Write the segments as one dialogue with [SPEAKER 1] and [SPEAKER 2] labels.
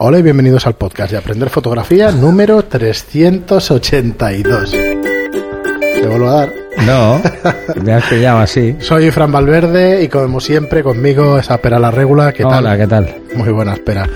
[SPEAKER 1] Hola y bienvenidos al podcast de Aprender Fotografía número 382. ¿Te vuelvo a dar?
[SPEAKER 2] No, me has pillado así.
[SPEAKER 1] Soy Fran Valverde y como siempre conmigo es Pera la Regula. ¿Qué tal?
[SPEAKER 2] Hola, ¿qué tal?
[SPEAKER 1] Muy buena espera.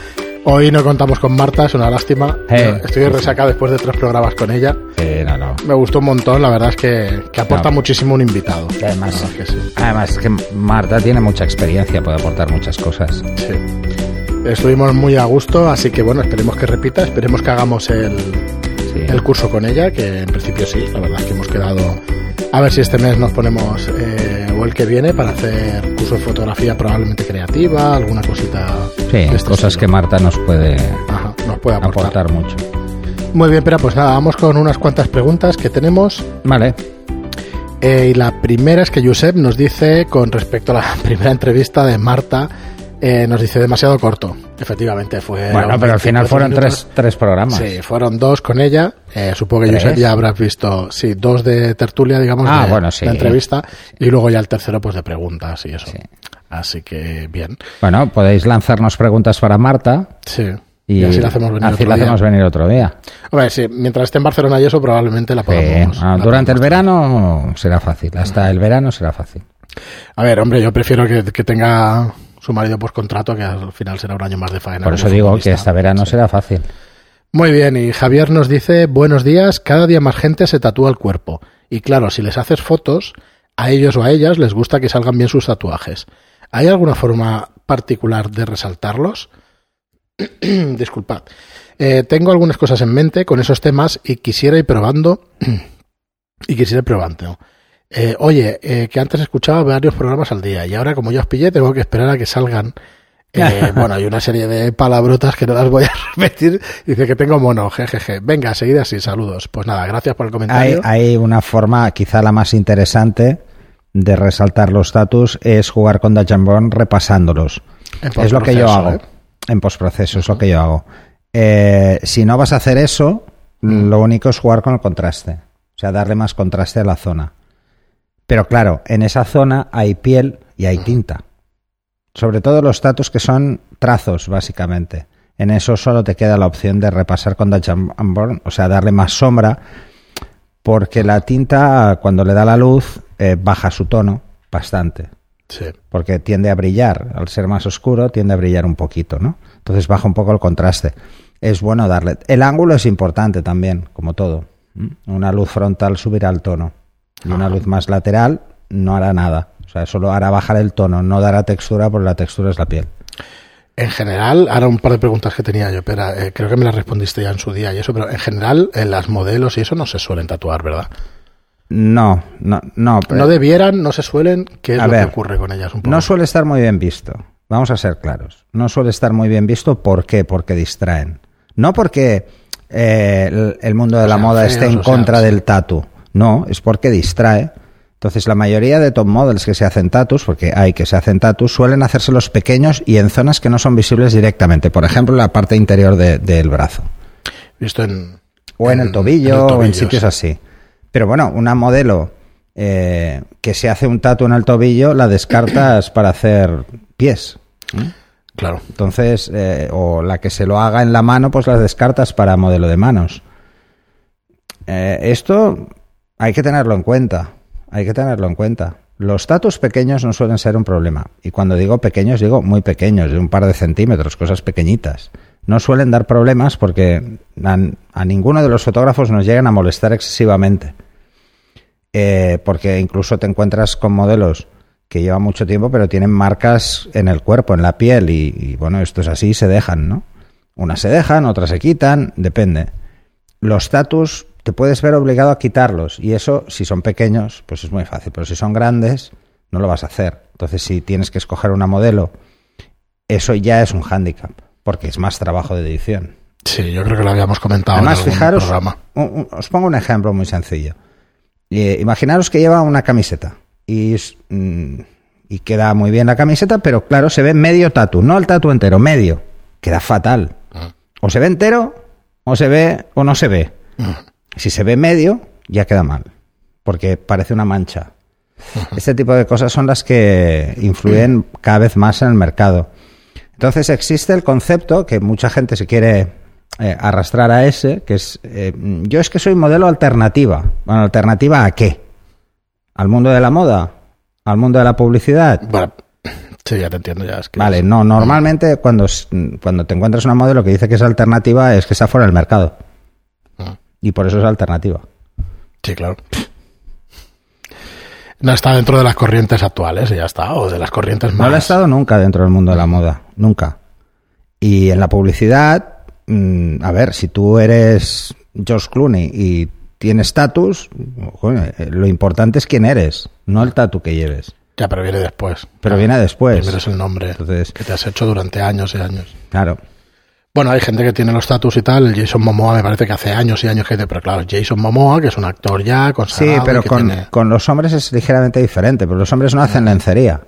[SPEAKER 1] Hoy no contamos con Marta, es una lástima.
[SPEAKER 2] Eh,
[SPEAKER 1] Estoy resaca después de tres programas con ella.
[SPEAKER 2] Eh, no, no.
[SPEAKER 1] Me gustó un montón, la verdad es que, que aporta
[SPEAKER 2] No.
[SPEAKER 1] muchísimo un invitado.
[SPEAKER 2] Y además,
[SPEAKER 1] es que sí.
[SPEAKER 2] además es que Marta tiene mucha experiencia, puede aportar muchas cosas.
[SPEAKER 1] Sí. Estuvimos muy a gusto, así que bueno, esperemos que repita, esperemos que hagamos el,
[SPEAKER 2] Sí.
[SPEAKER 1] el curso con ella, que en principio sí, la verdad es que hemos quedado a ver si este mes nos ponemos eh, o el que viene para hacer curso de fotografía probablemente creativa, alguna cosita.
[SPEAKER 2] Sí,
[SPEAKER 1] este
[SPEAKER 2] cosas que. Marta nos puede
[SPEAKER 1] Ajá, nos puede aportar.
[SPEAKER 2] aportar mucho.
[SPEAKER 1] Muy bien, pero pues nada, vamos con unas cuantas preguntas que tenemos.
[SPEAKER 2] Vale,
[SPEAKER 1] Eh, y la primera es que Josep nos dice, con respecto a la primera entrevista de Marta, eh, nos dice demasiado corto. Efectivamente, fue.
[SPEAKER 2] bueno, pero al final fueron tres, tres programas.
[SPEAKER 1] Sí, fueron dos con ella. Eh, supongo que ya habrás visto, sí, dos de tertulia, digamos,
[SPEAKER 2] Ah,
[SPEAKER 1] de,
[SPEAKER 2] bueno, sí.
[SPEAKER 1] de entrevista, y luego ya el tercero, pues de preguntas y eso.
[SPEAKER 2] Sí.
[SPEAKER 1] Así que bien.
[SPEAKER 2] Bueno, podéis lanzarnos preguntas para Marta
[SPEAKER 1] Sí.
[SPEAKER 2] y,
[SPEAKER 1] así la hacemos venir
[SPEAKER 2] así
[SPEAKER 1] otro
[SPEAKER 2] la
[SPEAKER 1] día.
[SPEAKER 2] hacemos venir otro día.
[SPEAKER 1] Hombre, sí, mientras esté en Barcelona y eso, probablemente la
[SPEAKER 2] Sí,
[SPEAKER 1] podamos.
[SPEAKER 2] ah,
[SPEAKER 1] la
[SPEAKER 2] durante el verano será fácil, hasta el verano será fácil.
[SPEAKER 1] A ver, hombre, yo prefiero que, que tenga su marido por contrato, que al final será un año más de faena.
[SPEAKER 2] Por eso digo que este verano será fácil.
[SPEAKER 1] Muy bien, y Javier nos dice, buenos días, cada día más gente se tatúa el cuerpo. Y claro, si les haces fotos, a ellos o a ellas les gusta que salgan bien sus tatuajes. ¿Hay alguna forma particular de resaltarlos? Disculpad. Eh, tengo algunas cosas en mente con esos temas y quisiera ir probando. y quisiera ir probando. Eh, oye, eh, que antes escuchaba varios programas al día y ahora como ya os pillé tengo que esperar a que salgan. Eh, bueno, hay una serie de palabrotas que no las voy a repetir. Dice que tengo mono, jejeje. Venga, seguida así, saludos. Pues nada, gracias por el comentario.
[SPEAKER 2] hay una forma, quizá la más interesante, de resaltar los status es jugar con Burn repasándolos. Es lo que yo hago. En postproceso es lo que yo hago. Si no vas a hacer eso,
[SPEAKER 1] Mm.
[SPEAKER 2] lo único es jugar con el contraste. O sea, darle más contraste a la zona. Pero claro, en esa zona hay piel y hay tinta. Sobre todo los status que son trazos, básicamente. En eso solo te queda la opción de repasar con Dutch and Burn, o sea, darle más sombra, porque la tinta, cuando le da la luz, eh, baja su tono bastante
[SPEAKER 1] Sí.
[SPEAKER 2] porque tiende a brillar, al ser más oscuro tiende a brillar un poquito, ¿no? Entonces baja un poco el contraste. Es bueno darle. El ángulo es importante también, como todo. ¿m? Una luz frontal subirá el tono y una luz más lateral no hará nada. O sea, solo hará bajar el tono, no dará textura porque la textura es la piel.
[SPEAKER 1] En general, ahora un par de preguntas que tenía yo, pero eh, creo que me las respondiste ya en su día y eso, pero en general, en las modelos y eso no se suelen tatuar, ¿verdad?
[SPEAKER 2] No, no, no.
[SPEAKER 1] No debieran, no se suelen. ¿Qué es
[SPEAKER 2] A
[SPEAKER 1] lo
[SPEAKER 2] ver,
[SPEAKER 1] que ocurre con ellas? Un poco?
[SPEAKER 2] No suele estar muy bien visto. Vamos a ser claros. No suele estar muy bien visto. ¿Por qué? Porque distraen. No porque eh, el, el mundo de
[SPEAKER 1] O
[SPEAKER 2] la
[SPEAKER 1] sea,
[SPEAKER 2] moda
[SPEAKER 1] feos,
[SPEAKER 2] esté en
[SPEAKER 1] sea,
[SPEAKER 2] contra del tatu. No, es porque distrae. Entonces, la mayoría de top models que se hacen tatus, porque hay que se hacen tatus, suelen hacérselos pequeños y en zonas que no son visibles directamente. Por ejemplo, en la parte interior de- del brazo.
[SPEAKER 1] Visto en.
[SPEAKER 2] O en, el tobillo, o en sitios
[SPEAKER 1] sí.
[SPEAKER 2] así. Pero bueno, una modelo eh, que se hace un tatu en el tobillo, la descartas para hacer pies.
[SPEAKER 1] Claro.
[SPEAKER 2] Entonces, eh, o la que se lo haga en la mano, pues las descartas para modelo de manos. Eh, esto hay que tenerlo en cuenta. Hay que tenerlo en cuenta. Los tatus pequeños no suelen ser un problema. Y cuando digo pequeños, digo muy pequeños, de un par de centímetros, cosas pequeñitas. No suelen dar problemas porque a, a ninguno de los fotógrafos nos llegan a molestar excesivamente. Eh, porque incluso te encuentras con modelos que llevan mucho tiempo, pero tienen marcas en el cuerpo, en la piel, y, y, bueno, esto es así, se dejan, ¿no? Unas se dejan, otras se quitan, depende. Los tatus te puedes ver obligado a quitarlos, y eso, si son pequeños, pues es muy fácil, pero si son grandes, no lo vas a hacer. Entonces, si tienes que escoger una modelo, eso ya es un hándicap, porque es más trabajo de edición.
[SPEAKER 1] Sí, yo creo que lo habíamos comentado
[SPEAKER 2] Además,
[SPEAKER 1] en algún
[SPEAKER 2] fijaros,
[SPEAKER 1] programa.
[SPEAKER 2] os pongo un ejemplo muy sencillo. Eh, imaginaros que lleva una camiseta y, mm, y queda muy bien la camiseta, pero claro, se ve medio tatu, no el tatu entero, medio. Queda fatal.
[SPEAKER 1] Ah.
[SPEAKER 2] O se ve entero, o se ve, o no se ve. Si se ve medio, ya queda mal, porque parece una mancha. Este tipo de cosas son las que influyen cada vez más en el mercado. Entonces existe el concepto que mucha gente se quiere eh, arrastrar a ese, que es, eh, yo es que soy modelo alternativa. Bueno, ¿alternativa a qué? ¿Al mundo de la moda? ¿Al mundo de la publicidad?
[SPEAKER 1] Bueno, sí, ya te entiendo. Ya es que
[SPEAKER 2] Vale,
[SPEAKER 1] es-
[SPEAKER 2] no, normalmente cuando, cuando te encuentras una modelo que dice que es alternativa es que está fuera del mercado. Y por eso es alternativa.
[SPEAKER 1] Sí, claro. No está dentro de las corrientes actuales ya está, o de las corrientes
[SPEAKER 2] No
[SPEAKER 1] más.
[SPEAKER 2] lo ha estado nunca dentro del mundo de la moda, nunca. Y en la publicidad, mm, a ver, si tú eres George Clooney y tienes estatus, eh, lo importante es quién eres, no el tatu que lleves.
[SPEAKER 1] Ya, pero viene después.
[SPEAKER 2] Pero viene después.
[SPEAKER 1] Primero es el nombre
[SPEAKER 2] Entonces-
[SPEAKER 1] que te has hecho durante años y años.
[SPEAKER 2] Claro.
[SPEAKER 1] Bueno, hay gente que tiene los status y tal. Jason Momoa me parece que hace años y años que pero claro, Jason Momoa, que es un actor ya
[SPEAKER 2] Sí,
[SPEAKER 1] consagrado. y
[SPEAKER 2] pero con,
[SPEAKER 1] tiene-
[SPEAKER 2] con los hombres es ligeramente diferente, pero los hombres no hacen lencería.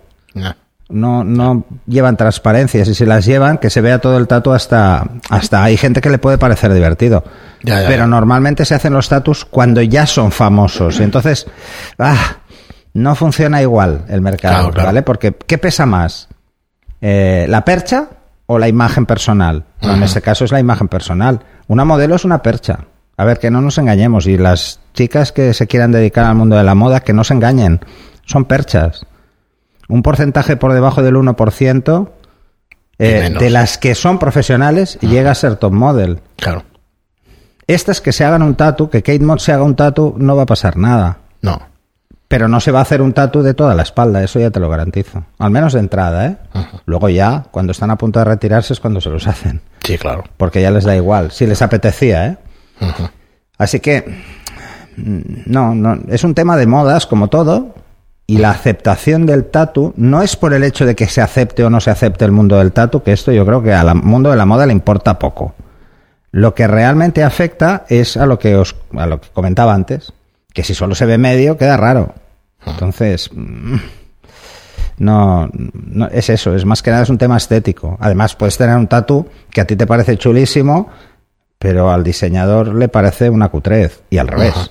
[SPEAKER 2] No, no llevan transparencias y si las llevan, que se vea todo el tatu hasta, hasta hay gente que le puede parecer divertido.
[SPEAKER 1] Ya, ya,
[SPEAKER 2] Pero
[SPEAKER 1] ya.
[SPEAKER 2] normalmente se hacen los tatus cuando ya son famosos. Y entonces, ah, no funciona igual el mercado,
[SPEAKER 1] Claro, claro.
[SPEAKER 2] ¿vale? Porque, ¿qué pesa más? Eh, ¿La percha o la imagen personal? En este caso es la imagen personal. Una modelo es una percha. A ver, que no nos engañemos. Y las chicas que se quieran dedicar al mundo de la moda, que no se engañen. Son perchas. Un porcentaje por debajo del 1% eh, de las que son profesionales llega a ser top model.
[SPEAKER 1] Claro.
[SPEAKER 2] Estas que se hagan un tatu, que Kate Moss se haga un tatu, no va a pasar nada.
[SPEAKER 1] No.
[SPEAKER 2] Pero no se va a hacer un tatu de toda la espalda, eso ya te lo garantizo. Al menos de entrada, ¿eh?
[SPEAKER 1] Ajá.
[SPEAKER 2] Luego ya, cuando están a punto de retirarse es cuando se los hacen.
[SPEAKER 1] Sí, claro.
[SPEAKER 2] Porque ya les da igual, si les apetecía, ¿eh? Así que, no, no, es un tema de modas como todo. Y la aceptación del tatu no es por el hecho de que se acepte o no se acepte el mundo del tatu, que esto yo creo que al mundo de la moda le importa poco. Lo que realmente afecta es a lo que os a lo que comentaba antes, que si solo se ve medio queda raro. Entonces, mm, no, no es eso, es más que nada es un tema estético. Además, puedes tener un tatu que a ti te parece chulísimo, pero al diseñador le parece una cutrez y al revés.
[SPEAKER 1] Ajá.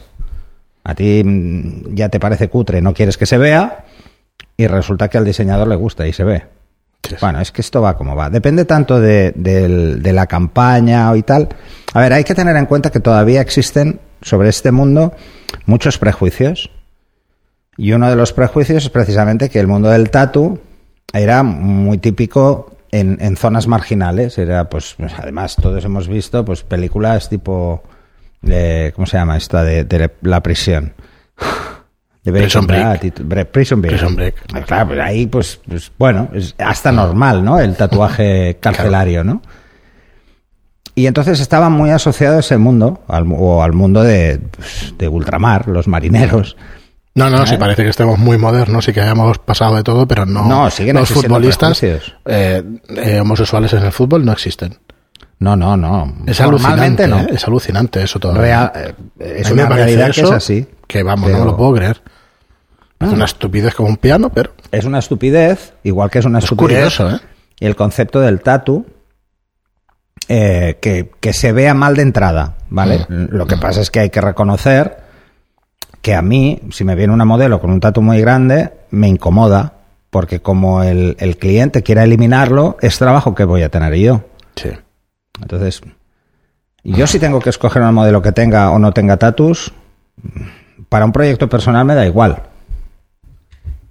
[SPEAKER 2] A ti mm, ya te parece cutre, no quieres que se vea y resulta que al diseñador le gusta y se ve. Bueno, es que esto va como va. Depende tanto de, de la campaña y tal. A ver, hay que tener en cuenta que todavía existen sobre este mundo muchos prejuicios. Y uno de los prejuicios es precisamente que el mundo del tatu era muy típico en, en zonas marginales. Era, pues, pues, además, todos hemos visto pues películas tipo. de- ¿Cómo se llama esta? De, de la prisión. De
[SPEAKER 1] Prison
[SPEAKER 2] Breaking
[SPEAKER 1] Break.
[SPEAKER 2] Bad Prison Break.
[SPEAKER 1] Prison Break.
[SPEAKER 2] Ah, Claro, pues ahí, pues, pues, bueno, es hasta normal, ¿no? El tatuaje carcelario, ¿no? Y entonces estaba muy asociado a ese mundo, al, o al mundo de, pues, de ultramar, los marineros.
[SPEAKER 1] No, no,
[SPEAKER 2] ¿Eh?
[SPEAKER 1] sí parece que estemos muy modernos y que hayamos pasado de todo, pero no.
[SPEAKER 2] No, siguen
[SPEAKER 1] los futbolistas eh, eh, homosexuales en el fútbol no existen.
[SPEAKER 2] No, no, no.
[SPEAKER 1] Es
[SPEAKER 2] Normalmente
[SPEAKER 1] alucinante,
[SPEAKER 2] no.
[SPEAKER 1] ¿eh? es alucinante eso todo.
[SPEAKER 2] Real- es una realidad que es así.
[SPEAKER 1] Que vamos,
[SPEAKER 2] Pero-
[SPEAKER 1] no me lo puedo creer. Es una estupidez como un piano, pero
[SPEAKER 2] Es una estupidez, igual que es una
[SPEAKER 1] es
[SPEAKER 2] estupidez.
[SPEAKER 1] curioso, ¿eh?
[SPEAKER 2] el concepto del tatu eh, que, que se vea mal de entrada, ¿vale? Lo que pasa es que hay que reconocer que a mí, si me viene una modelo con un tatu muy grande, me incomoda, porque como el, el cliente quiera eliminarlo, es trabajo que voy a tener yo.
[SPEAKER 1] Sí.
[SPEAKER 2] Entonces, yo si tengo que escoger una modelo que tenga o no tenga tatus, para un proyecto personal me da igual.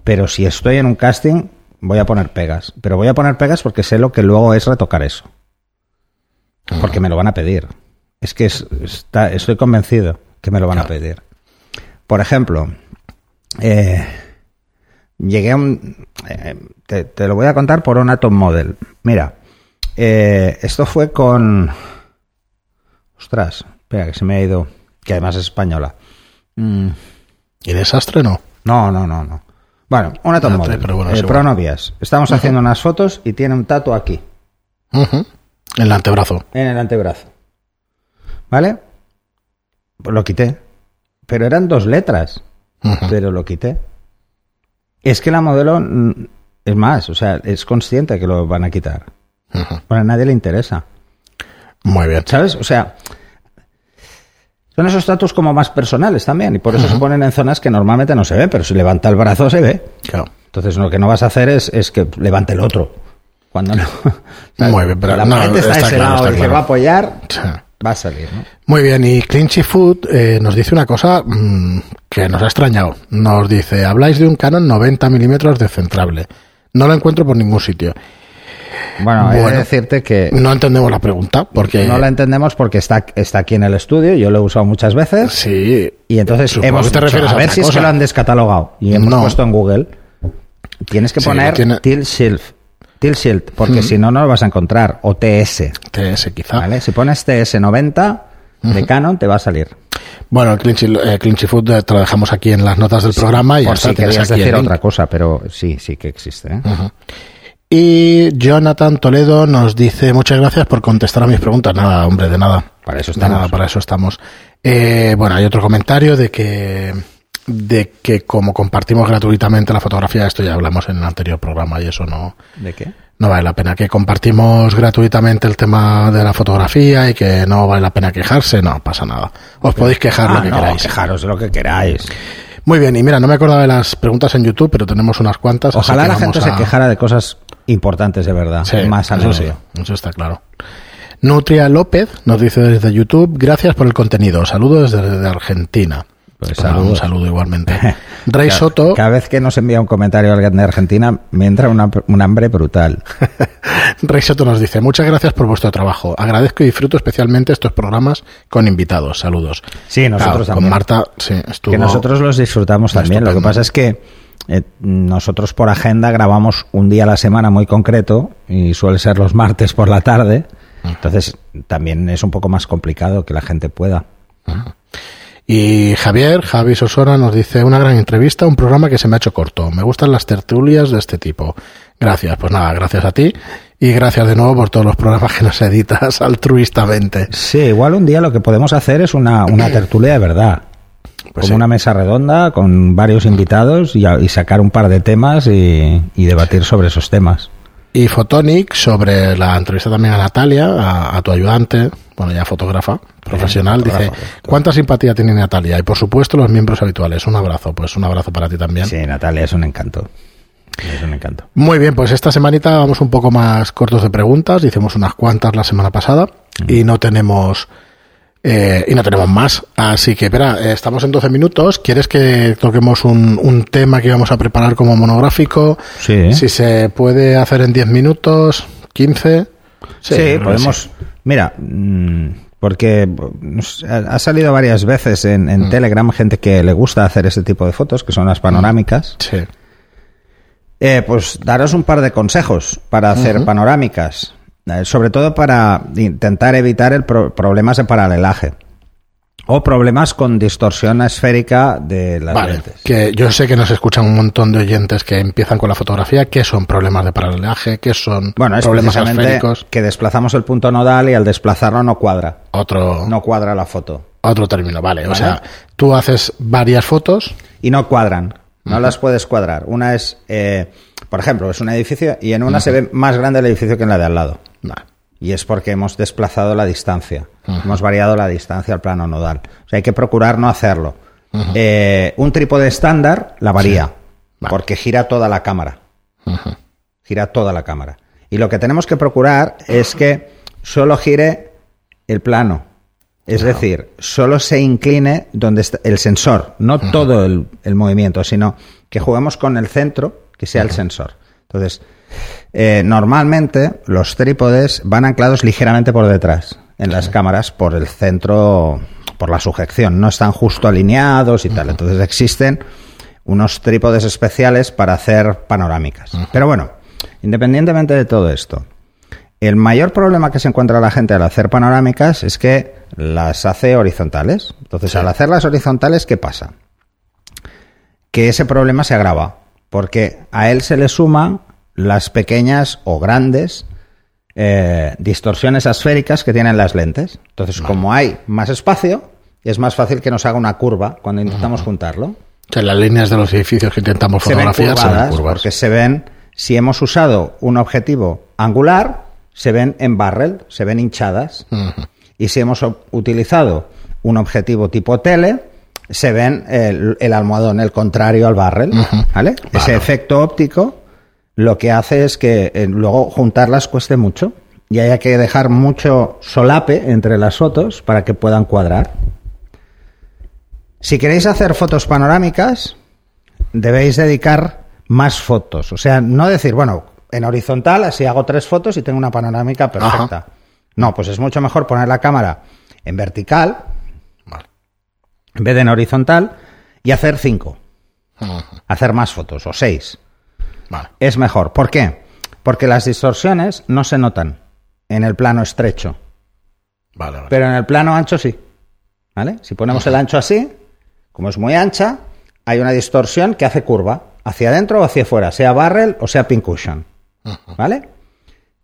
[SPEAKER 2] Pero si estoy en un casting, voy a poner pegas. Pero voy a poner pegas porque sé lo que luego es retocar eso. Porque me lo van a pedir. Es que es- está, estoy convencido que me lo van a pedir. Por ejemplo, eh, llegué a un... eh, te, te lo voy a contar por un Atom Model. Mira, eh, esto fue con... Ostras, espera, que se me ha ido... Que además es española. Mm,
[SPEAKER 1] ¿Y desastre no?
[SPEAKER 2] no, no, no, no. Bueno, un Atom
[SPEAKER 1] Ah,
[SPEAKER 2] Model.
[SPEAKER 1] pero bueno,
[SPEAKER 2] eh. Pronovias. Estamos haciendo unas fotos y tiene un tatu aquí.
[SPEAKER 1] En el antebrazo.
[SPEAKER 2] en el antebrazo. ¿Vale? Pues lo quité. Pero eran dos letras. Pero lo quité. Es que la modelo es más, o sea, es consciente que lo van a quitar. Bueno, a nadie le interesa.
[SPEAKER 1] Muy bien.
[SPEAKER 2] ¿Sabes? O sea, son esos datos como más personales también. Y por eso se ponen en zonas que normalmente no se ve, pero si levanta el brazo se ve.
[SPEAKER 1] Claro.
[SPEAKER 2] Entonces lo que no vas a hacer es, es que levante el otro. Cuando no.
[SPEAKER 1] Muy bien, pero
[SPEAKER 2] la
[SPEAKER 1] no,
[SPEAKER 2] está,
[SPEAKER 1] está
[SPEAKER 2] a ese
[SPEAKER 1] claro,
[SPEAKER 2] lado
[SPEAKER 1] está
[SPEAKER 2] y se
[SPEAKER 1] claro.
[SPEAKER 2] va a apoyar, va a salir, ¿no?
[SPEAKER 1] Muy bien, y Clinchy Food eh, nos dice una cosa mm, que nos ha extrañado. Nos dice, habláis de un Canon 90 milímetros descentrable. No lo encuentro por ningún sitio.
[SPEAKER 2] Bueno, he de
[SPEAKER 1] Bueno.
[SPEAKER 2] decirte que
[SPEAKER 1] No entendemos la pregunta, porque...
[SPEAKER 2] no la entendemos porque está, está aquí en el estudio, yo lo he usado muchas veces.
[SPEAKER 1] Sí,
[SPEAKER 2] Y entonces
[SPEAKER 1] Supongo
[SPEAKER 2] hemos
[SPEAKER 1] te refieres a
[SPEAKER 2] a ver si es
[SPEAKER 1] cosa.
[SPEAKER 2] que lo han descatalogado. Y hemos
[SPEAKER 1] No.
[SPEAKER 2] puesto en Google. Tienes que
[SPEAKER 1] Sí,
[SPEAKER 2] poner
[SPEAKER 1] tiene-
[SPEAKER 2] Tilt Shield. Tilt Shield, porque si no, no lo vas a encontrar. O TS.
[SPEAKER 1] TS quizá.
[SPEAKER 2] ¿vale? Si pones TS90 de Canon, te va a salir.
[SPEAKER 1] Bueno, el Clinchy, eh, Clinchy Food eh, te lo dejamos aquí en las notas del programa y
[SPEAKER 2] Por si querías decir otra cosa, pero sí, sí que existe. ¿eh?
[SPEAKER 1] Y Jonathan Toledo nos dice muchas gracias por contestar a mis preguntas. Nada, hombre, de nada.
[SPEAKER 2] Para eso
[SPEAKER 1] De
[SPEAKER 2] estamos.
[SPEAKER 1] nada, para eso estamos. Eh, bueno, hay otro comentario de que de que como compartimos gratuitamente la fotografía, esto ya hablamos en el anterior programa y eso no,
[SPEAKER 2] ¿De qué?
[SPEAKER 1] no vale la pena. Que compartimos gratuitamente el tema de la fotografía y que no vale la pena quejarse, no pasa nada. Os podéis quejar
[SPEAKER 2] Ah,
[SPEAKER 1] lo que
[SPEAKER 2] no,
[SPEAKER 1] queráis.
[SPEAKER 2] quejaros de lo que queráis.
[SPEAKER 1] Muy bien, y mira, no me acordaba de las preguntas en YouTube, pero tenemos unas cuantas.
[SPEAKER 2] Ojalá la gente
[SPEAKER 1] a-
[SPEAKER 2] se quejara de cosas importantes de verdad.
[SPEAKER 1] Sí,
[SPEAKER 2] más a
[SPEAKER 1] eso
[SPEAKER 2] menudo.
[SPEAKER 1] sí, eso está claro. Nutria López nos dice desde YouTube, gracias por el contenido, saludos desde, Argentina.
[SPEAKER 2] Pues
[SPEAKER 1] un saludo igualmente. Rey
[SPEAKER 2] Cada-
[SPEAKER 1] Soto,
[SPEAKER 2] Cada vez que nos envía un comentario alguien de Argentina, me entra una- un hambre brutal.
[SPEAKER 1] Rey Soto nos dice, muchas gracias por vuestro trabajo. Agradezco y disfruto especialmente estos programas con invitados. Saludos.
[SPEAKER 2] Sí, nosotros
[SPEAKER 1] Claro,
[SPEAKER 2] también.
[SPEAKER 1] Con Marta, sí, estuvo.
[SPEAKER 2] Que nosotros los disfrutamos también. Lo que pasa es que eh, nosotros por agenda grabamos un día a la semana muy concreto y suele ser los martes por la tarde. Entonces también es un poco más complicado que la gente pueda.
[SPEAKER 1] Y Javier, Javi Sosora, nos dice una gran entrevista, un programa que se me ha hecho corto. Me gustan las tertulias de este tipo. Gracias, pues nada, gracias a ti y gracias de nuevo por todos los programas que nos editas altruistamente.
[SPEAKER 2] Sí, igual un día lo que podemos hacer es una, una tertulia de verdad.
[SPEAKER 1] Pues
[SPEAKER 2] como
[SPEAKER 1] sí.
[SPEAKER 2] una mesa redonda con varios invitados y, sacar un par de temas y, y debatir sobre esos temas.
[SPEAKER 1] Y Photonic sobre la entrevista también a Natalia, a, a tu ayudante, bueno, ya fotógrafa profesional, dice. ¿cuánta simpatía tiene Natalia? Y por supuesto los miembros habituales. Un abrazo, pues un abrazo para ti también.
[SPEAKER 2] Sí, Natalia, es un encanto. Es un encanto.
[SPEAKER 1] Muy bien, pues esta semanita vamos un poco más cortos de preguntas, hicimos unas cuantas la semana pasada y no tenemos eh, y no tenemos más. Así que, espera, estamos en 12 minutos. ¿Quieres que toquemos un, un tema que íbamos a preparar como monográfico?
[SPEAKER 2] Sí.
[SPEAKER 1] Si se puede hacer en 10 minutos, 15.
[SPEAKER 2] Sí, podemos. Mira, mm, porque nos ha salido varias veces en, en Telegram gente que le gusta hacer ese tipo de fotos, que son las panorámicas.
[SPEAKER 1] Sí.
[SPEAKER 2] Eh, pues daros un par de consejos para hacer panorámicas, sobre todo para intentar evitar el pro- problemas de paralelaje o problemas con distorsión esférica de las
[SPEAKER 1] Vale,
[SPEAKER 2] lentes.
[SPEAKER 1] que yo sé que nos escuchan un montón de oyentes que empiezan con la fotografía. ¿Qué son problemas de paralelaje? ¿Qué son
[SPEAKER 2] Bueno, es
[SPEAKER 1] problemas esféricos?
[SPEAKER 2] que desplazamos el punto nodal y al desplazarlo no cuadra,
[SPEAKER 1] Otro,
[SPEAKER 2] no cuadra la foto.
[SPEAKER 1] otro término, vale. O sea, tú haces varias fotos.
[SPEAKER 2] y no cuadran. No las puedes cuadrar. Una es, eh, por ejemplo, es un edificio y en una se ve más grande el edificio que en la de al lado. Y es porque hemos desplazado la distancia. Hemos variado la distancia al plano nodal. O sea, hay que procurar no hacerlo. Eh, un trípode estándar la varía.
[SPEAKER 1] Vale.
[SPEAKER 2] Porque gira toda la cámara. Gira toda la cámara. Y lo que tenemos que procurar es que solo gire el plano. Es decir, solo se incline donde está el sensor, no todo el, el movimiento, sino que juguemos con el centro, que sea el sensor. Entonces, eh, normalmente los trípodes van anclados ligeramente por detrás en las cámaras por el centro, por la sujeción, no están justo alineados y tal. Entonces existen unos trípodes especiales para hacer panorámicas. Pero bueno, independientemente de todo esto, el mayor problema que se encuentra la gente al hacer panorámicas es que las hace horizontales. Entonces,
[SPEAKER 1] Sí.
[SPEAKER 2] al hacerlas horizontales, ¿qué pasa? Que ese problema se agrava, porque a él se le suman las pequeñas o grandes eh, distorsiones asféricas que tienen las lentes. Entonces, como hay más espacio, es más fácil que nos haga una curva cuando intentamos juntarlo
[SPEAKER 1] O sea, las líneas de los edificios que intentamos
[SPEAKER 2] se ven
[SPEAKER 1] fotografiar se ven curvas.
[SPEAKER 2] porque se ven, si hemos usado un objetivo angular, se ven en barrel, se ven hinchadas. Y si hemos utilizado un objetivo tipo tele, se ven el, el almohadón, el contrario al barrel. ¿vale? Ese efecto óptico lo que hace es que eh, luego juntarlas cueste mucho y haya que dejar mucho solape entre las fotos para que puedan cuadrar. Si queréis hacer fotos panorámicas, debéis dedicar más fotos. O sea, no decir, bueno, en horizontal, así hago tres fotos y tengo una panorámica perfecta. No, pues es mucho mejor poner la cámara en vertical. En vez de en horizontal, y hacer cinco. Hacer más fotos, o seis.
[SPEAKER 1] Vale.
[SPEAKER 2] Es mejor. ¿Por qué? Porque las distorsiones no se notan en el plano estrecho,
[SPEAKER 1] Vale, vale.
[SPEAKER 2] pero en el plano ancho sí. ¿Vale? Si ponemos el ancho así, como es muy ancha, hay una distorsión que hace curva, hacia adentro o hacia afuera, sea barrel o sea pincushion. ¿Vale?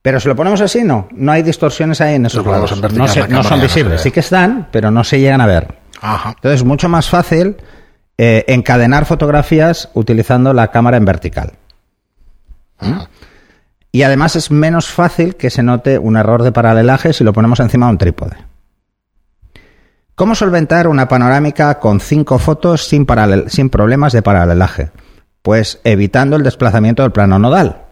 [SPEAKER 2] Pero si lo ponemos así, no. No hay distorsiones ahí en esos lados. No, se- son visibles. Sí que están, pero no se llegan a ver.
[SPEAKER 1] Ajá.
[SPEAKER 2] Entonces es mucho más fácil eh, encadenar fotografías utilizando la cámara en vertical. ¿Mm? Y además es menos fácil que se note un error de paralelaje si lo ponemos encima de un trípode. ¿Cómo solventar una panorámica con cinco fotos sin problemas de paralelaje? Pues evitando el desplazamiento del plano nodal.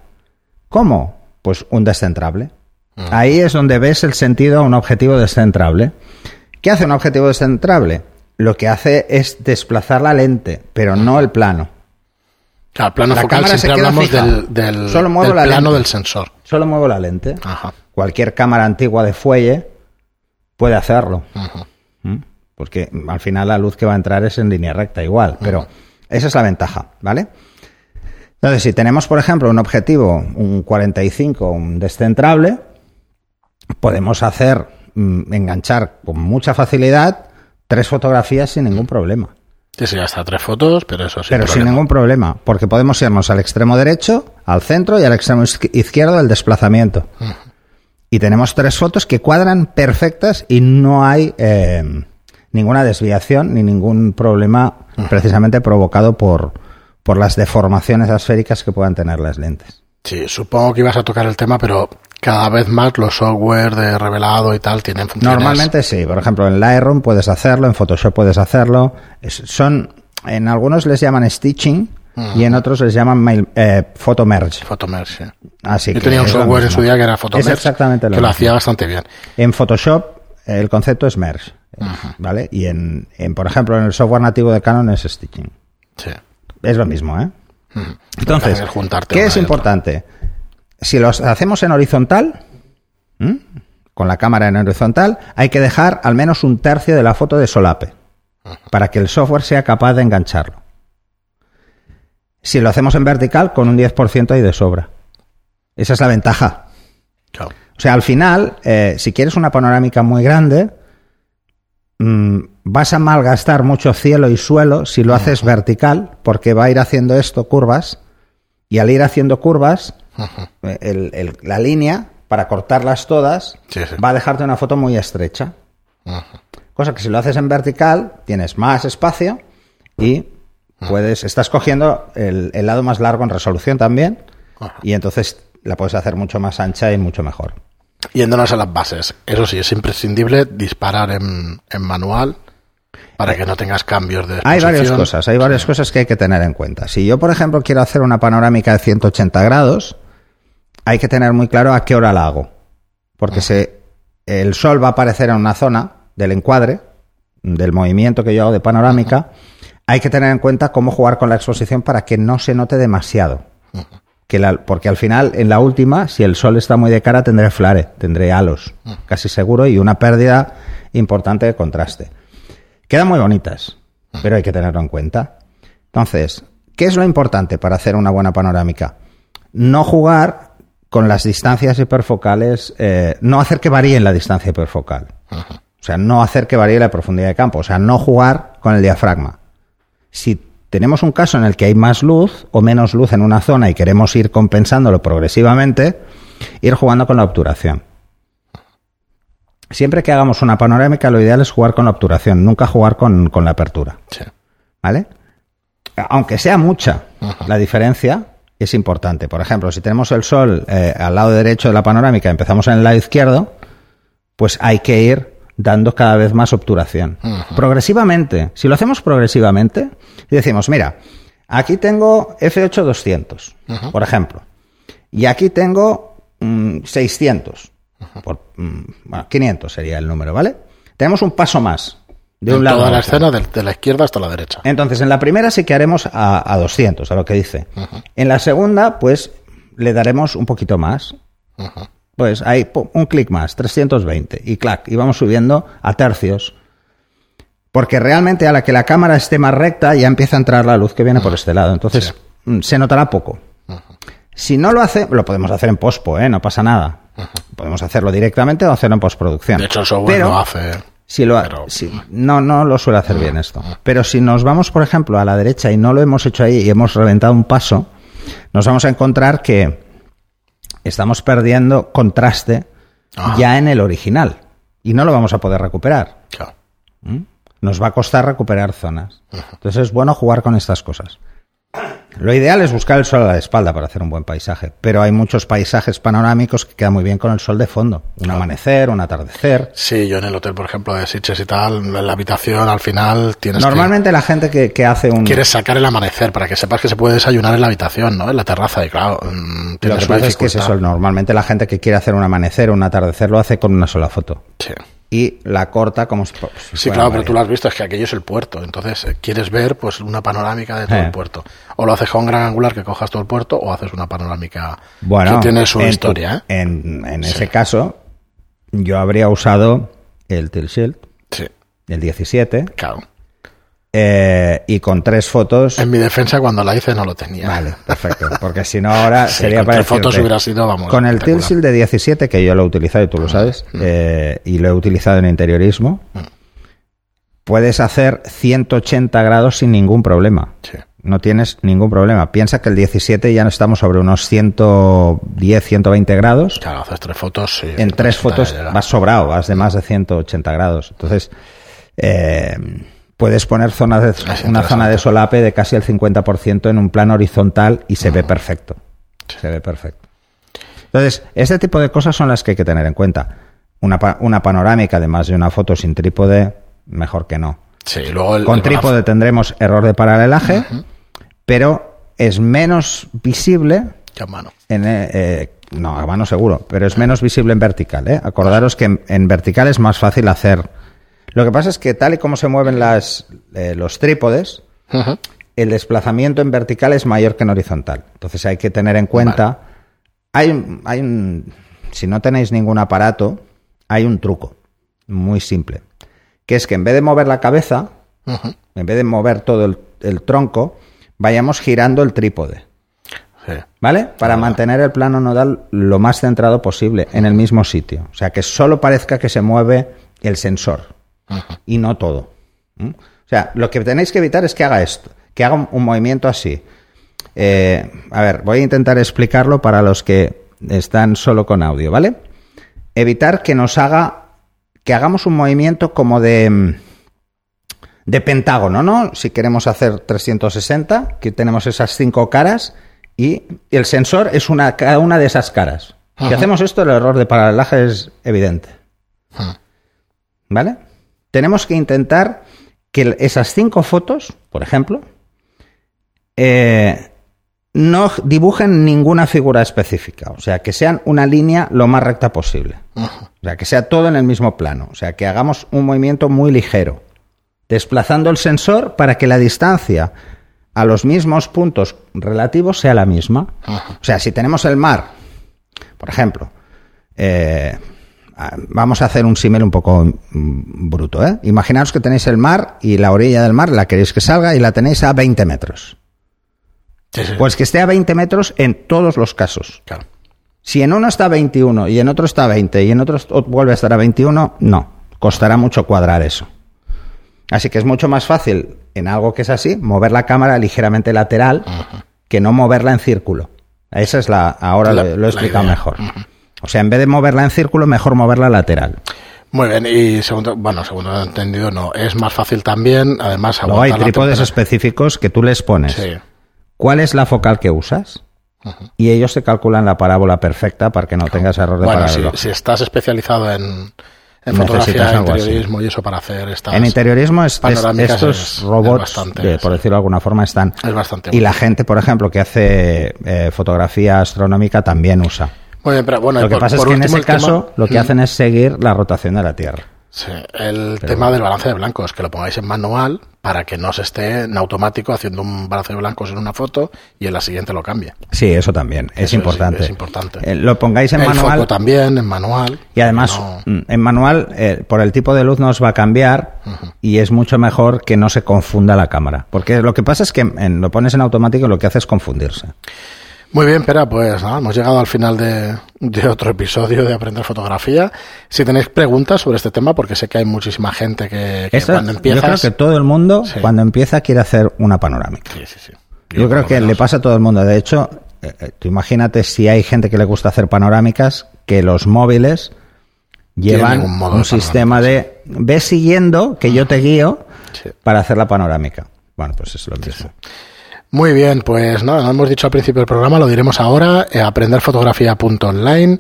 [SPEAKER 2] ¿Cómo? Pues un descentrable. Ahí es donde ves el sentido a un objetivo descentrable. ¿Qué hace un objetivo descentrable? Lo que hace es desplazar la lente, pero no el plano.
[SPEAKER 1] Claro, plano
[SPEAKER 2] La
[SPEAKER 1] focal siempre hablamos
[SPEAKER 2] fija.
[SPEAKER 1] del, del,
[SPEAKER 2] Solo muevo
[SPEAKER 1] del
[SPEAKER 2] la
[SPEAKER 1] plano
[SPEAKER 2] lente.
[SPEAKER 1] del sensor.
[SPEAKER 2] Solo muevo la lente.
[SPEAKER 1] Ajá.
[SPEAKER 2] Cualquier cámara antigua de fuelle puede hacerlo. ¿Mm? Porque al final la luz que va a entrar es en línea recta igual, pero esa es la ventaja, ¿vale? Entonces, si tenemos, por ejemplo, un objetivo, un 45, un descentrable, podemos hacer, enganchar con mucha facilidad tres fotografías sin ningún problema.
[SPEAKER 1] Sí, sí, hasta tres fotos, pero eso sí.
[SPEAKER 2] Pero sin ningún problema, porque podemos irnos al extremo derecho, al centro y al extremo izqui- izquierdo del desplazamiento. Y tenemos tres fotos que cuadran perfectas y no hay eh, ninguna desviación ni ningún problema precisamente provocado por, por las deformaciones asféricas que puedan tener las lentes.
[SPEAKER 1] Sí, supongo que ibas a tocar el tema, pero cada vez más los software de revelado y tal tienen funciones.
[SPEAKER 2] Normalmente sí, por ejemplo en Lightroom puedes hacerlo, en Photoshop puedes hacerlo. Es- son, en algunos les llaman stitching y en otros les llaman mail- eh, photo merge.
[SPEAKER 1] Photomerge. sí.
[SPEAKER 2] Así
[SPEAKER 1] Yo
[SPEAKER 2] que
[SPEAKER 1] tenía un software en su día que era Photomerge.
[SPEAKER 2] Es exactamente lo
[SPEAKER 1] que lo hacía bastante bien.
[SPEAKER 2] En Photoshop eh, el concepto es merge, ¿vale? Y en, en, por ejemplo, en el software nativo de Canon es stitching.
[SPEAKER 1] Sí.
[SPEAKER 2] Es lo mismo, ¿eh? Entonces,
[SPEAKER 1] Hacer juntarte
[SPEAKER 2] ¿qué es importante? Si los hacemos en horizontal, ¿m? con la cámara en horizontal, hay que dejar al menos un tercio de la foto de solape para que el software sea capaz de engancharlo. Si lo hacemos en vertical, con un 10% hay de sobra. Esa es la ventaja.
[SPEAKER 1] Claro.
[SPEAKER 2] O sea, al final, eh, si quieres una panorámica muy grande, mm, vas a malgastar mucho cielo y suelo si lo haces vertical, porque va a ir haciendo esto curvas, y al ir haciendo curvas, el- el- la línea, para cortarlas todas,
[SPEAKER 1] Sí, sí.
[SPEAKER 2] va a dejarte una foto muy estrecha. Cosa que si lo haces en vertical, tienes más espacio y puedes, estás cogiendo el, el lado más largo en resolución también, y entonces la puedes hacer mucho más ancha y mucho mejor.
[SPEAKER 1] Yéndonos a las bases. Eso sí, es imprescindible disparar en, en manual para que no tengas cambios de
[SPEAKER 2] Hay varias cosas, hay varias cosas que hay que tener en cuenta. Si yo, por ejemplo, quiero hacer una panorámica de 180 grados, hay que tener muy claro a qué hora la hago. Porque se, el sol va a aparecer en una zona del encuadre, del movimiento que yo hago de panorámica. Hay que tener en cuenta cómo jugar con la exposición para que no se note demasiado. Que la- porque al final, en la última, si el sol está muy de cara, tendré flare, tendré halos, casi seguro, y una pérdida importante de contraste. Quedan muy bonitas, pero hay que tenerlo en cuenta. Entonces, ¿qué es lo importante para hacer una buena panorámica? No jugar con las distancias hiperfocales, eh, no hacer que varíen la distancia hiperfocal. O sea, no hacer que varíe la profundidad de campo, o sea, no jugar con el diafragma. Si tenemos un caso en el que hay más luz o menos luz en una zona y queremos ir compensándolo progresivamente, ir jugando con la obturación. Siempre que hagamos una panorámica, lo ideal es jugar con la obturación, nunca jugar con, con la apertura.
[SPEAKER 1] Sí.
[SPEAKER 2] ¿Vale? Aunque sea mucha la diferencia, es importante. Por ejemplo, si tenemos el sol eh, al lado derecho de la panorámica y empezamos en el lado izquierdo, pues hay que ir dando cada vez más obturación. Progresivamente. Si lo hacemos progresivamente y decimos, mira, aquí tengo F8 200, por ejemplo. Y aquí tengo mm, 600. Por, mm, bueno, 500 sería el número, ¿vale? Tenemos un paso más. De un lado
[SPEAKER 1] toda
[SPEAKER 2] a
[SPEAKER 1] la escena de, de la izquierda hasta la derecha.
[SPEAKER 2] Entonces, en la primera sí que haremos a, a 200, a lo que dice. En la segunda, pues le daremos un poquito más. Pues ahí, pum, un clic más, 320. Y clac, y vamos subiendo a tercios. Porque realmente a la que la cámara esté más recta ya empieza a entrar la luz que viene por este lado. Entonces, mm, se notará poco. Si no lo hace, lo podemos hacer en pospo, ¿eh? no pasa nada. Podemos hacerlo directamente o hacerlo en postproducción.
[SPEAKER 1] De hecho, el software
[SPEAKER 2] Pero-
[SPEAKER 1] lo hace.
[SPEAKER 2] Si lo ha-
[SPEAKER 1] Pero-
[SPEAKER 2] si- no, no lo suele hacer bien esto. Pero si nos vamos, por ejemplo, a la derecha y no lo hemos hecho ahí y hemos reventado un paso, nos vamos a encontrar que estamos perdiendo contraste
[SPEAKER 1] Ajá.
[SPEAKER 2] ya en el original y no lo vamos a poder recuperar.
[SPEAKER 1] Claro.
[SPEAKER 2] Nos va a costar recuperar zonas. Entonces es bueno jugar con estas cosas. Lo ideal es buscar el sol a la espalda para hacer un buen paisaje, pero hay muchos paisajes panorámicos que quedan muy bien con el sol de fondo. Un amanecer, un atardecer.
[SPEAKER 1] Sí, yo en el hotel, por ejemplo, de Sitges y tal, en la habitación al final tienes
[SPEAKER 2] Normalmente la gente que, que hace un...
[SPEAKER 1] Quieres sacar el amanecer para que sepas que se puede desayunar en la habitación, ¿no? En la terraza. Y claro, mm,
[SPEAKER 2] Lo que pasa es que es eso, normalmente la gente que quiere hacer un amanecer o un atardecer lo hace con una sola foto.
[SPEAKER 1] Sí.
[SPEAKER 2] Y la corta como si, si
[SPEAKER 1] Sí, claro, pero tú lo has visto, es que aquello es el puerto. Entonces, eh, quieres ver pues una panorámica de todo
[SPEAKER 2] Eh.
[SPEAKER 1] el puerto. O lo haces con un gran angular que cojas todo el puerto, o haces una panorámica
[SPEAKER 2] Bueno,
[SPEAKER 1] que tiene su
[SPEAKER 2] en
[SPEAKER 1] historia, ¿eh?
[SPEAKER 2] En, en
[SPEAKER 1] Sí.
[SPEAKER 2] ese caso, yo habría usado el Tilt Shield,
[SPEAKER 1] Sí,
[SPEAKER 2] el 17,
[SPEAKER 1] claro.
[SPEAKER 2] Eh, y con tres fotos.
[SPEAKER 1] En mi defensa, cuando la hice, no lo tenía.
[SPEAKER 2] Vale, perfecto. Porque si no, ahora
[SPEAKER 1] Sí,
[SPEAKER 2] sería
[SPEAKER 1] con
[SPEAKER 2] para
[SPEAKER 1] tres fotos hubiera sido, vamos,
[SPEAKER 2] Con el Shield de 17, que yo lo he utilizado y tú lo sabes, eh, y lo he utilizado en interiorismo, puedes hacer 180 grados sin ningún problema.
[SPEAKER 1] Sí.
[SPEAKER 2] No tienes ningún problema. Piensa que el 17 ya no estamos sobre unos 110, 120 grados.
[SPEAKER 1] Claro, haces tres fotos. sí,
[SPEAKER 2] En tres
[SPEAKER 1] 180
[SPEAKER 2] fotos vas sobrado, vas de más de 180 grados. Entonces, eh, puedes poner zonas de, una zona de solape de casi el 50% en un plano horizontal y se ve perfecto. Se ve perfecto. Entonces, este tipo de cosas son las que hay que tener en cuenta. Una, pa- una panorámica, además de una foto sin trípode, mejor que no.
[SPEAKER 1] Sí, luego el,
[SPEAKER 2] Con
[SPEAKER 1] el
[SPEAKER 2] trípode tendremos error de paralelaje, pero es menos visible
[SPEAKER 1] que a mano.
[SPEAKER 2] en, eh, eh, no, a mano seguro, pero es menos visible en vertical. ¿eh? Acordaros que en, en vertical es más fácil hacer. Lo que pasa es que tal y como se mueven las, eh, los trípodes, el desplazamiento en vertical es mayor que en horizontal. Entonces hay que tener en cuenta. Hay, un- hay un. Si no tenéis ningún aparato, hay un truco muy simple. Que es que en vez de mover la cabeza, en vez de mover todo el, el tronco, vayamos girando el trípode.
[SPEAKER 1] Sí.
[SPEAKER 2] ¿Vale? Para mantener el plano nodal lo más centrado posible, en el mismo sitio. O sea, que solo parezca que se mueve el sensor y no todo. ¿Mm? O sea, lo que tenéis que evitar es que haga esto, que haga un, un movimiento así. Eh, a ver, voy a intentar explicarlo para los que están solo con audio, ¿vale? Evitar que nos haga, que hagamos un movimiento como de, mm, de pentágono, ¿no? Si queremos hacer 360, que tenemos esas cinco caras y el sensor es una, cada una de esas caras. Si hacemos esto, el error de paralelaje es evidente. ¿Vale? Tenemos que intentar que esas cinco fotos, por ejemplo, eh, no dibujen ninguna figura específica. O sea, que sean una línea lo más recta posible. O sea, que sea todo en el mismo plano. O sea, que hagamos un movimiento muy ligero, desplazando el sensor para que la distancia a los mismos puntos relativos sea la misma. O sea, si tenemos el mar, por ejemplo, eh, vamos a hacer un símil un poco mm, bruto. ¿eh? Imaginaos que tenéis el mar y la orilla del mar la queréis que salga y la tenéis a 20 metros.
[SPEAKER 1] Sí, sí.
[SPEAKER 2] Pues que esté a 20 metros en todos los casos.
[SPEAKER 1] claro.
[SPEAKER 2] Si en uno está a 21 y en otro está a 20 y en otro vuelve a estar a 21, no. Costará mucho cuadrar eso. Así que es mucho más fácil en algo que es así, mover la cámara ligeramente lateral que no moverla en círculo. Esa es la. Ahora
[SPEAKER 1] La-
[SPEAKER 2] lo, lo he explicado mejor. O sea, en vez de moverla en círculo, mejor moverla lateral.
[SPEAKER 1] Muy bien, y segundo, bueno, segundo entendido, no. Es más fácil también, además,
[SPEAKER 2] Luego hay trípodes específicos que tú les pones.
[SPEAKER 1] Sí.
[SPEAKER 2] ¿Cuál es la focal que usas? Y ellos te calculan la parábola perfecta para que no tengas error de
[SPEAKER 1] Bueno, si,
[SPEAKER 2] paralelo.
[SPEAKER 1] si estás especializado en, En fotografía, interiorismo y eso para hacer estas...
[SPEAKER 2] En interiorismo es, es- estos
[SPEAKER 1] es- es
[SPEAKER 2] robots,
[SPEAKER 1] bastante,
[SPEAKER 2] eh, por decirlo de alguna forma, están.
[SPEAKER 1] Es bastante
[SPEAKER 2] Y la gente, por ejemplo, que hace eh, fotografía astronómica también usa.
[SPEAKER 1] Pero bueno,
[SPEAKER 2] Lo que
[SPEAKER 1] por-
[SPEAKER 2] pasa es que en ese
[SPEAKER 1] tema-
[SPEAKER 2] caso lo que
[SPEAKER 1] Mm.
[SPEAKER 2] hacen es seguir la rotación de la Tierra.
[SPEAKER 1] Sí, el tema del balance de blancos, que lo pongáis en manual para que no se esté en automático haciendo un balance de blancos en una foto y en la siguiente lo cambie.
[SPEAKER 2] Sí, eso también, es
[SPEAKER 1] Eso
[SPEAKER 2] importante.
[SPEAKER 1] es importante.
[SPEAKER 2] Eh, lo pongáis en
[SPEAKER 1] el
[SPEAKER 2] manual.
[SPEAKER 1] foco también, en manual.
[SPEAKER 2] Y además,
[SPEAKER 1] No-
[SPEAKER 2] mm, en manual, eh, por el tipo de luz nos va a cambiar y es mucho mejor que no se confunda la cámara. Porque lo que pasa es que en- lo pones en automático y lo que hace es confundirse.
[SPEAKER 1] Muy bien, Pera, pues nada, hemos llegado al final de, de otro episodio de Aprender Fotografía. Si tenéis preguntas sobre este tema, porque sé que hay muchísima gente que, cuando
[SPEAKER 2] yo creo que todo el mundo,
[SPEAKER 1] Sí.
[SPEAKER 2] cuando empieza, quiere hacer una panorámica.
[SPEAKER 1] Sí, sí, sí.
[SPEAKER 2] Yo, creo que
[SPEAKER 1] menos.
[SPEAKER 2] le pasa a todo el mundo. De hecho, eh, eh, tú imagínate si hay gente que le gusta hacer panorámicas, que los móviles llevan
[SPEAKER 1] un
[SPEAKER 2] sistema de ve siguiendo que yo te guío
[SPEAKER 1] Sí.
[SPEAKER 2] para hacer la panorámica. Bueno, pues es lo mismo.
[SPEAKER 1] Muy bien, pues nada, lo hemos dicho al principio del programa, lo diremos ahora. eh, aprenderfotografía.online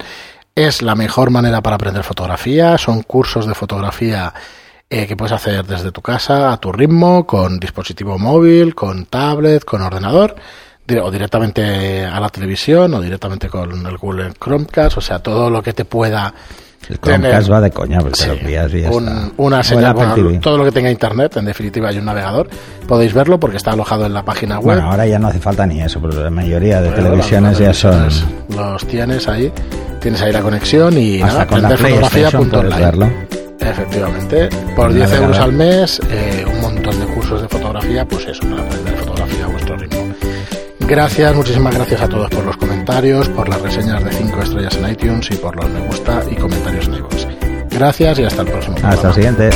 [SPEAKER 1] es la mejor manera para aprender fotografía. Son cursos de fotografía eh, que puedes hacer desde tu casa a tu ritmo, con dispositivo móvil, con tablet, con ordenador, o directamente a la televisión, o directamente con el Google Chromecast, o sea, todo lo que te pueda.
[SPEAKER 2] El Chromecast va de coña, porque
[SPEAKER 1] Sí,
[SPEAKER 2] lo pillas y ya
[SPEAKER 1] un-
[SPEAKER 2] está.
[SPEAKER 1] una señal, bueno,
[SPEAKER 2] TV.
[SPEAKER 1] todo lo que tenga internet, en definitiva hay un navegador, podéis verlo porque está alojado en la página web.
[SPEAKER 2] Bueno, ahora ya no hace falta ni eso, porque la mayoría de
[SPEAKER 1] Bueno,
[SPEAKER 2] televisiones ya son...
[SPEAKER 1] Los tienes ahí, tienes ahí la conexión y
[SPEAKER 2] Hasta
[SPEAKER 1] nada,
[SPEAKER 2] con la PlayStation puedes verlo.
[SPEAKER 1] Efectivamente, por
[SPEAKER 2] Un
[SPEAKER 1] 10
[SPEAKER 2] navegador.
[SPEAKER 1] euros al mes, eh, un montón de cursos de fotografía, pues eso, para aprender fotografía a vuestro ritmo. Gracias, muchísimas gracias a todos por los comentarios, por las reseñas de 5 estrellas en iTunes y por los me gusta y comentarios en iVoox. Gracias y hasta el próximo
[SPEAKER 2] Hasta el siguiente.